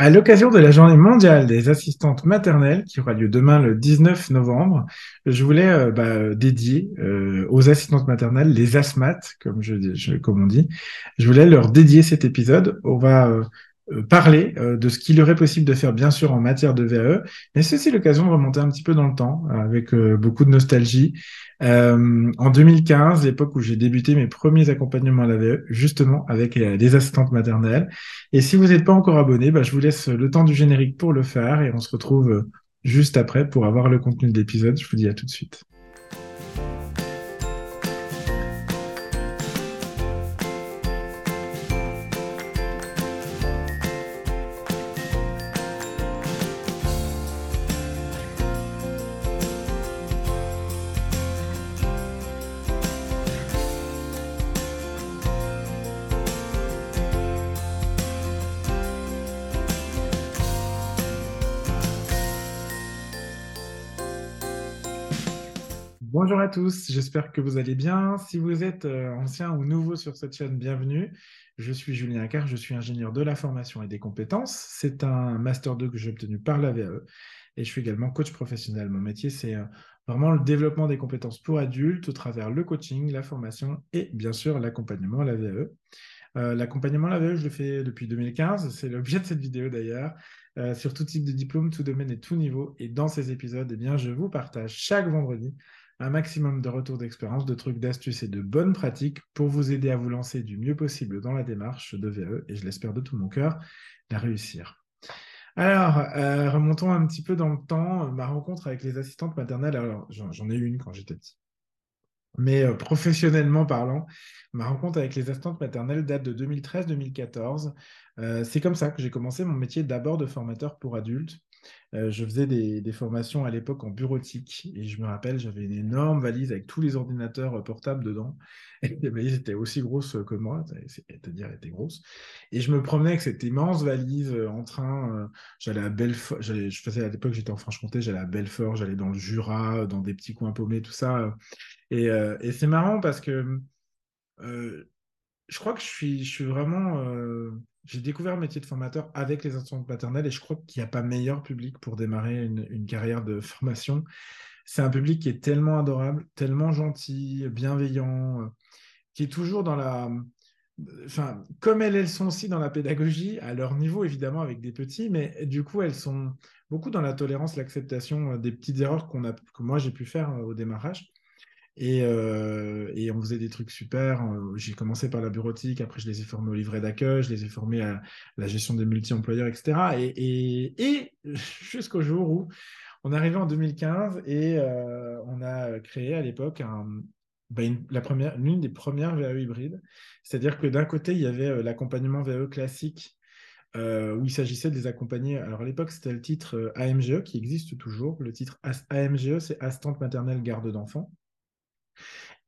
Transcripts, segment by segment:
À l'occasion de la journée mondiale des assistantes maternelles, qui aura lieu demain le 19 novembre, je voulais euh, bah, dédier euh, aux assistantes maternelles, les ASMAT, comme, je, comme on dit, je voulais leur dédier cet épisode. On va euh, parler euh, de ce qu'il aurait possible de faire, bien sûr, en matière de VAE, mais c'est aussi l'occasion de remonter un petit peu dans le temps, avec euh, beaucoup de nostalgie. en 2015, l'époque où j'ai débuté mes premiers accompagnements à la VAE, justement avec les assistantes maternelles. Et si vous n'êtes pas encore abonné, bah, je vous laisse le temps du générique pour le faire et on se retrouve juste après pour avoir le contenu de l'épisode. Je vous dis à tout de suite. Bonjour à tous, j'espère que vous allez bien. Si vous êtes euh, ancien ou nouveau sur cette chaîne, bienvenue. Je suis Julien Accard, je suis ingénieur de la formation et des compétences. C'est un Master 2 que j'ai obtenu par la VAE et je suis également coach professionnel. Mon métier, c'est euh, vraiment le développement des compétences pour adultes au travers le coaching, la formation et bien sûr l'accompagnement à la VAE. Euh, l'accompagnement à la VAE, je le fais depuis 2015, c'est l'objet de cette vidéo d'ailleurs, sur tout type de diplôme, tout domaine et tout niveau. Et dans ces épisodes, eh bien, je vous partage chaque vendredi un maximum de retours d'expérience, de trucs, d'astuces et de bonnes pratiques pour vous aider à vous lancer du mieux possible dans la démarche de VE et je l'espère de tout mon cœur, la réussir. Alors, euh, remontons un petit peu dans le temps, ma rencontre avec les assistantes maternelles. Alors, j'en ai eu une quand j'étais petit. Mais euh, professionnellement parlant, ma rencontre avec les assistantes maternelles date de 2013-2014. Euh, c'est comme ça que j'ai commencé mon métier d'abord de formateur pour adultes. Euh, je faisais des, formations à l'époque en bureautique et je me rappelle, j'avais une énorme valise avec tous les ordinateurs euh, portables dedans. Et les valises étaient aussi grosses que moi, c'est-à-dire elles étaient grosses. Et je me promenais avec cette immense valise euh, en train. j'allais à Belfort, je faisais à l'époque, j'étais en Franche-Comté, j'allais à Belfort, j'allais dans le Jura, dans des petits coins paumés, tout ça. Et, et c'est marrant parce que je crois que je suis, je suis vraiment j'ai découvert le métier de formateur avec les instances maternelles et je crois qu'il n'y a pas meilleur public pour démarrer une, carrière de formation. C'est un public qui est tellement adorable, tellement gentil, bienveillant, euh, qui est toujours dans la... Enfin, comme elles, elles sont aussi dans la pédagogie, à leur niveau évidemment avec des petits, mais du coup elles sont beaucoup dans la tolérance, l'acceptation euh, des petites erreurs qu'on a, que moi j'ai pu faire euh, au démarrage. Euh, et, on faisait des trucs super. Euh, j'ai commencé par la bureautique, après je les ai formés au livret d'accueil, je les ai formés à la gestion des multi-employeurs, etc. Et, jusqu'au jour où on est arrivé en 2015 et euh, on a créé à l'époque bah, l'une des premières VAE hybrides. C'est-à-dire que d'un côté, il y avait l'accompagnement VAE classique où il s'agissait de les accompagner. Alors à l'époque, c'était le titre AMGE qui existe toujours. Le titre AMGE, c'est Assistante maternelle garde d'enfants.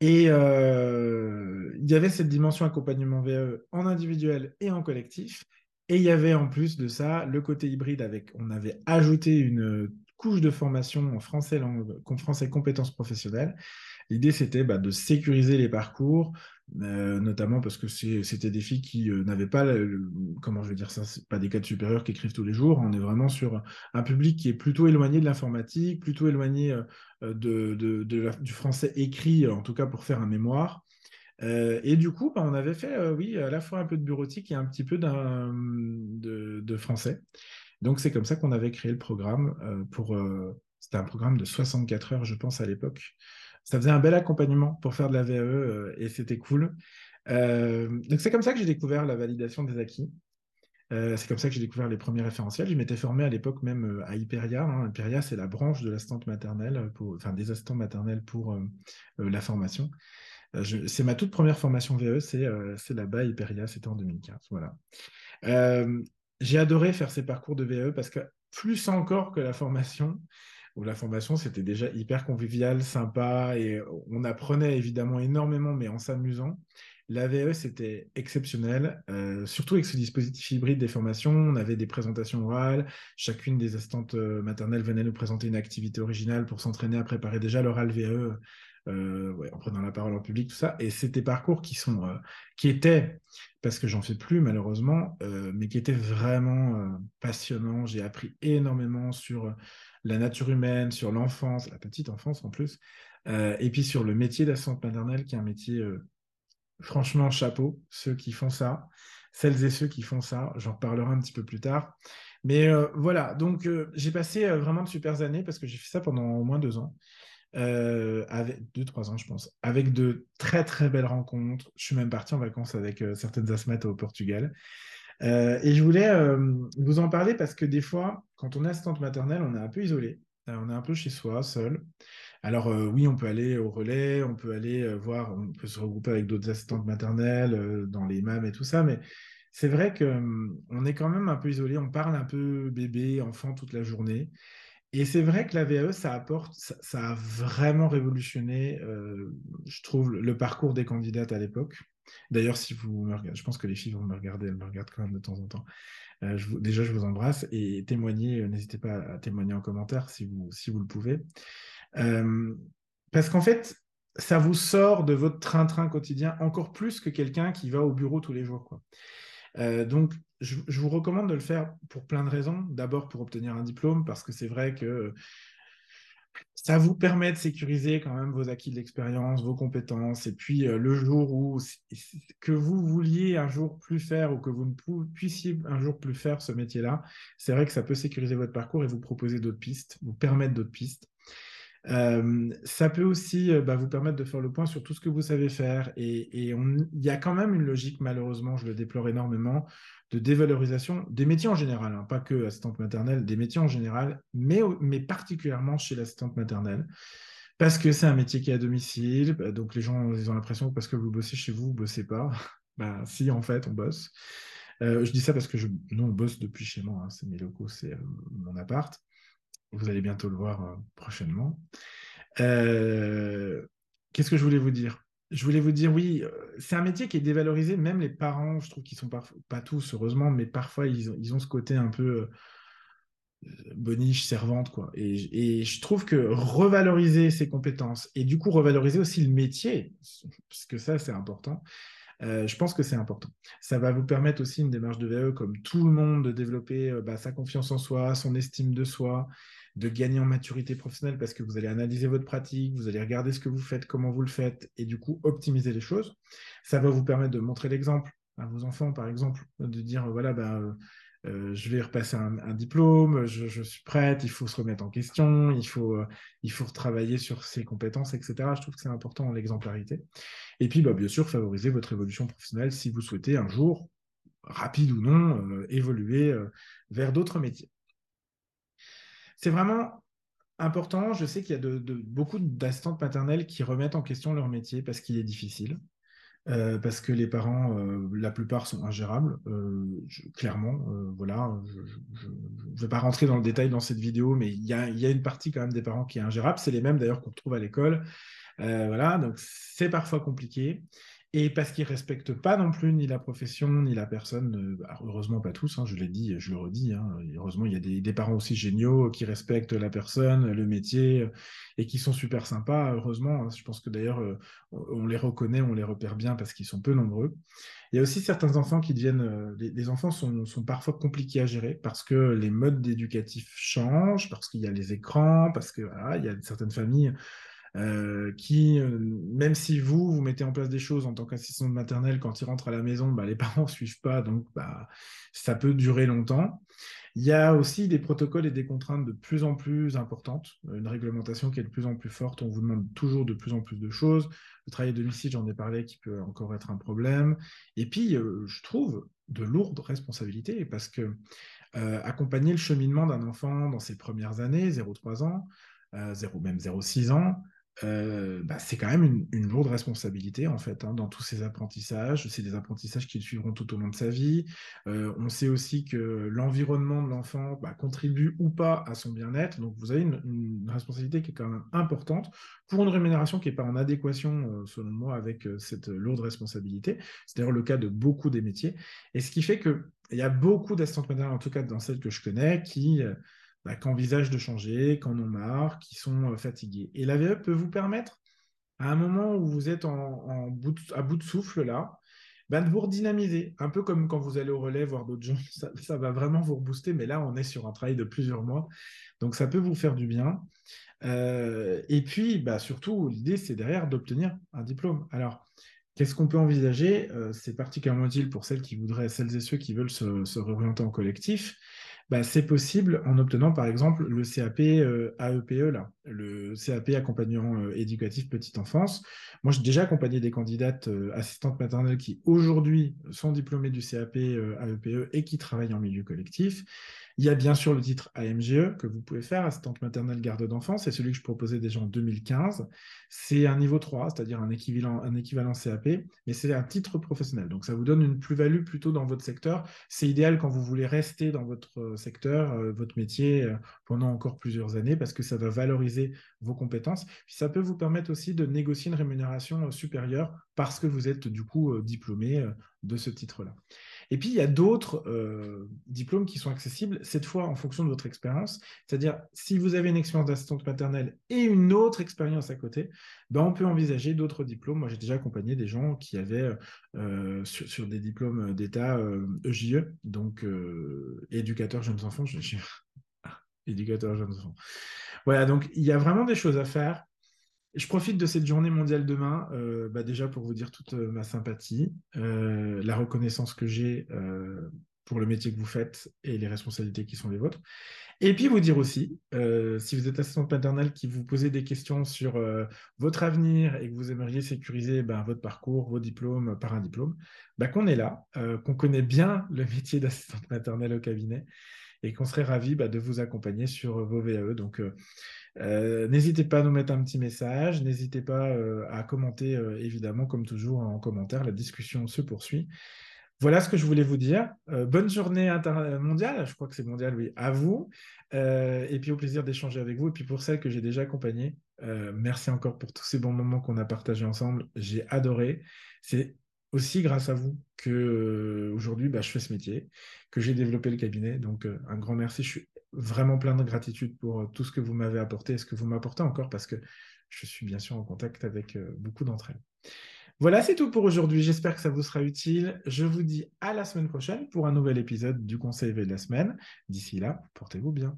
Et euh, il y avait cette dimension accompagnement VE en individuel et en collectif. Et il y avait en plus de ça le côté hybride avec, on avait ajouté une couche de formation en français, compétences professionnelles. L'idée, c'était bah, de sécuriser les parcours, euh, notamment parce que c'était des filles qui euh, n'avaient pas, comment je veux dire ça, pas des cadres supérieurs qui écrivent tous les jours. On est vraiment sur un public qui est plutôt éloigné de l'informatique, plutôt éloigné euh, du français écrit, en tout cas pour faire un mémoire. et du coup, bah, on avait fait, oui, à la fois un peu de bureautique et un petit peu de, français. Donc, c'est comme ça qu'on avait créé le programme pour. C'était un programme de 64 heures, je pense, à l'époque ça faisait un bel accompagnement pour faire de la VAE euh, et c'était cool. Euh, donc c'est comme ça que j'ai découvert la validation des acquis. Euh, c'est comme ça que j'ai découvert les premiers référentiels. Je m'étais formé à l'époque même à Hyperia. Hein. Hyperia, c'est la branche de l'assistante maternelle, enfin des assistants maternels pour la formation. c'est ma toute première formation VE, c'est là-bas, Hyperia, c'était en 2015. Voilà. J'ai adoré faire ces parcours de VE parce que plus encore que la formation, où la formation, c'était déjà hyper convivial, sympa, et on apprenait évidemment énormément, mais en s'amusant. La VE, c'était exceptionnel, euh, surtout avec ce dispositif hybride des formations. On avait des présentations orales. Chacune des assistantes euh, maternelles venait nous présenter une activité originale pour s'entraîner à préparer déjà l'oral VE en prenant la parole en public, tout ça. Et c'est des parcours qui sont, qui étaient, parce que j'en fais plus malheureusement, mais qui étaient vraiment passionnants. J'ai appris énormément sur la nature humaine, sur l'enfance, la petite enfance en plus, et puis sur le métier d'assistante maternelle, qui est un métier franchement chapeau, ceux qui font ça, celles et ceux qui font ça, j'en reparlerai un petit peu plus tard. Mais euh, voilà, donc euh, j'ai passé euh, vraiment de super années parce que j'ai fait ça pendant au moins deux ans, avec deux, trois ans, je pense, avec de très très belles rencontres. Je suis même parti en vacances avec certaines asthmates au Portugal. et je voulais vous en parler parce que des fois, quand on est assistante maternelle, on est un peu isolé, on est un peu chez soi, seul. Alors oui, on peut aller au relais, on peut aller voir, on peut se regrouper avec d'autres assistantes maternelles dans les MAM et tout ça, mais c'est vrai qu'on est quand même un peu isolé, on parle un peu bébé, enfant toute la journée. Et c'est vrai que la VAE, ça apporte, ça, a vraiment révolutionné, je trouve, le parcours des candidates à l'époque. D'ailleurs, si vous me regardez, je pense que les filles vont me regarder, elles me regardent quand même de temps en temps. déjà, je vous embrasse et témoignez, n'hésitez pas à témoigner en commentaire si vous, le pouvez. Euh, parce qu'en fait, ça vous sort de votre train-train quotidien encore plus que quelqu'un qui va au bureau tous les jours. Quoi. Euh, donc, je, vous recommande de le faire pour plein de raisons. D'abord, pour obtenir un diplôme, parce que c'est vrai que ça vous permet de sécuriser quand même vos acquis de l'expérience, vos compétences. Et puis, euh, le jour où que vous vouliez un jour plus faire ou que vous ne puissiez un jour plus faire ce métier-là, c'est vrai que ça peut sécuriser votre parcours et vous proposer d'autres pistes, vous permettre d'autres pistes. Ça peut aussi bah, vous permettre de faire le point sur tout ce que vous savez faire. Et, il y a quand même une logique, malheureusement, je le déplore énormément, de dévalorisation des métiers en général, hein, pas que assistante maternelle, des métiers en général, mais, particulièrement chez l'assistante maternelle. Parce que c'est un métier qui est à domicile, bah, donc les gens ils ont l'impression que parce que vous bossez chez vous, vous bossez pas. bah, si, en fait, on bosse. Je dis ça parce que je, nous, on bosse depuis chez moi, hein, c'est mes locaux, c'est mon appart. Vous allez bientôt le voir euh, prochainement. Euh, qu'est-ce que je voulais vous dire? Je voulais vous dire, oui, euh, c'est un métier qui est dévalorisé. Même les parents, je trouve qu'ils sont pas tous, heureusement, mais parfois ils ont, ce côté un peu boniche, servante, quoi. Et, je trouve que revaloriser ses compétences et du coup revaloriser aussi le métier, parce que ça, c'est important. je pense que c'est important. Ça va vous permettre aussi une démarche de VE comme tout le monde de développer bah, sa confiance en soi, son estime de soi, de gagner en maturité professionnelle parce que vous allez analyser votre pratique, vous allez regarder ce que vous faites, comment vous le faites, et du coup optimiser les choses. Ça va vous permettre de montrer l'exemple à vos enfants, par exemple, de dire, voilà, ben, euh, je vais repasser un, diplôme, je, suis prête, il faut se remettre en question, il faut, euh, il faut retravailler sur ses compétences, etc. Je trouve que c'est important l'exemplarité. Et puis, bah, bien sûr, favoriser votre évolution professionnelle si vous souhaitez un jour, rapide ou non, euh, évoluer vers d'autres métiers c'est vraiment important. Je sais qu'il y a beaucoup d'assistantes maternelles qui remettent en question leur métier parce qu'il est difficile. Euh, parce que les parents, euh, la plupart sont ingérables, euh, clairement. voilà, je ne vais pas rentrer dans le détail dans cette vidéo, mais il y a, y a, une partie quand même des parents qui est ingérable. C'est les mêmes d'ailleurs qu'on retrouve à l'école. voilà, donc c'est parfois compliqué et parce qu'ils respectent pas non plus ni la profession, ni la personne. Euh, bah, heureusement, pas tous, hein, je l'ai dit, je le redis. Hein, heureusement, il y a des, parents aussi géniaux qui respectent la personne, le métier, euh, et qui sont super sympas. Heureusement, hein. je pense que d'ailleurs, euh, on les reconnaît, on les repère bien parce qu'ils sont peu nombreux. Il y a aussi certains enfants qui deviennent. les, enfants sont, parfois compliqués à gérer parce que les modes éducatifs changent, parce qu'il y a les écrans, parce que il y a certaines familles euh, qui, euh, même si vous, vous mettez en place des choses en tant qu'assistant maternelle, quand ils rentrent à la maison, bah, les parents ne suivent pas, donc bah, ça peut durer longtemps. Il y a aussi des protocoles et des contraintes de plus en plus importantes, une réglementation qui est de plus en plus forte, on vous demande toujours de plus en plus de choses. Le travail à domicile, j'en ai parlé, qui peut encore être un problème. Et puis, euh, je trouve de lourdes responsabilités, parce que accompagner le cheminement d'un enfant dans ses premières années, 0-3 ans, 0, même 0-6 ans, euh, bah, c'est quand même une, lourde responsabilité en fait hein, dans tous ces apprentissages. C'est des apprentissages qui le suivront tout au long de sa vie. Euh, on sait aussi que l'environnement de l'enfant bah, contribue ou pas à son bien-être. Donc vous avez une, responsabilité qui est quand même importante pour une rémunération qui n'est pas en adéquation, euh, selon moi, avec cette lourde responsabilité. C'est d'ailleurs le cas de beaucoup des métiers. Et ce qui fait qu'il y a beaucoup d'assistantes maternelles, en tout cas dans celles que je connais, qui bah, qui envisagent de changer, qui en ont marre, qui sont euh, fatigués. Et la VE peut vous permettre à un moment où vous êtes en, bout à bout de souffle là, ben, de vous redynamiser, un peu comme quand vous allez au relais voir d'autres gens, ça, va vraiment vous rebooster, mais là on est sur un travail de plusieurs mois, donc ça peut vous faire du bien. Euh, et puis bah, surtout, l'idée c'est derrière d'obtenir un diplôme. Alors, Qu'est-ce qu'on peut envisager? Euh, C'est particulièrement utile pour celles qui voudraient, celles et ceux qui veulent se, réorienter en collectif. Bah, c'est possible en obtenant par exemple le CAP euh, AEPE, là, le CAP accompagnant euh, éducatif petite enfance. Moi, j'ai déjà accompagné des candidates assistantes maternelles qui aujourd'hui sont diplômées du CAP AEPE e et qui travaillent en milieu collectif. Il y a bien sûr le titre AMGE que vous pouvez faire, assistante maternelle garde d'enfants. C'est celui que je proposais déjà en 2015. C'est un niveau 3, c'est-à-dire un équivalent, CAP, mais c'est un titre professionnel. Donc ça vous donne une plus-value plutôt dans votre secteur. C'est idéal quand vous voulez rester dans votre euh, secteur, euh, votre métier euh, pendant encore plusieurs années parce que ça va valoriser vos compétences. Puis ça peut vous permettre aussi de négocier une rémunération supérieure parce que vous êtes du coup diplômé de ce titre-là. Et puis, il y a d'autres euh, diplômes qui sont accessibles, cette fois en fonction de votre expérience. C'est-à-dire, si vous avez une expérience d'assistante maternelle et une autre expérience à côté, ben, on peut envisager d'autres diplômes. Moi, j'ai déjà accompagné des gens qui avaient euh, sur, des diplômes d'État EJE, euh, e, donc éducateur jeunes enfants. Éducateur jeunes enfants. Voilà, donc il y a vraiment des choses à faire. Je profite de cette journée mondiale demain, euh, bah, déjà pour vous dire toute euh, ma sympathie, euh, la reconnaissance que j'ai pour le métier que vous faites et les responsabilités qui sont les vôtres. Et puis vous dire aussi, si vous êtes assistante maternelle qui vous posez des questions sur votre avenir et que vous aimeriez sécuriser ben, votre parcours, vos diplômes par un diplôme, ben, qu'on est là, qu'on connaît bien le métier d'assistante maternelle au cabinet et qu'on serait ravi de vous accompagner sur vos VAE. N'hésitez pas à nous mettre un petit message, n'hésitez pas euh, à commenter, euh, évidemment, comme toujours en commentaire, la discussion se poursuit. Voilà ce que je voulais vous dire. bonne journée mondiale, je crois que c'est mondial, oui, à vous. et puis au plaisir d'échanger avec vous. Et puis pour celles que j'ai déjà accompagnées, merci encore pour tous ces bons moments qu'on a partagés ensemble. J'ai adoré. C'est aussi grâce à vous que aujourd'hui bah, je fais ce métier, que j'ai développé le cabinet. Donc un grand merci. Je suis vraiment plein de gratitude pour euh, tout ce que vous m'avez apporté et ce que vous m'apportez encore parce que je suis bien sûr en contact avec euh, beaucoup d'entre elles. Voilà, c'est tout pour aujourd'hui. J'espère que ça vous sera utile. Je vous dis à la semaine prochaine pour un nouvel épisode du Conseil de la semaine. D'ici là, portez-vous bien.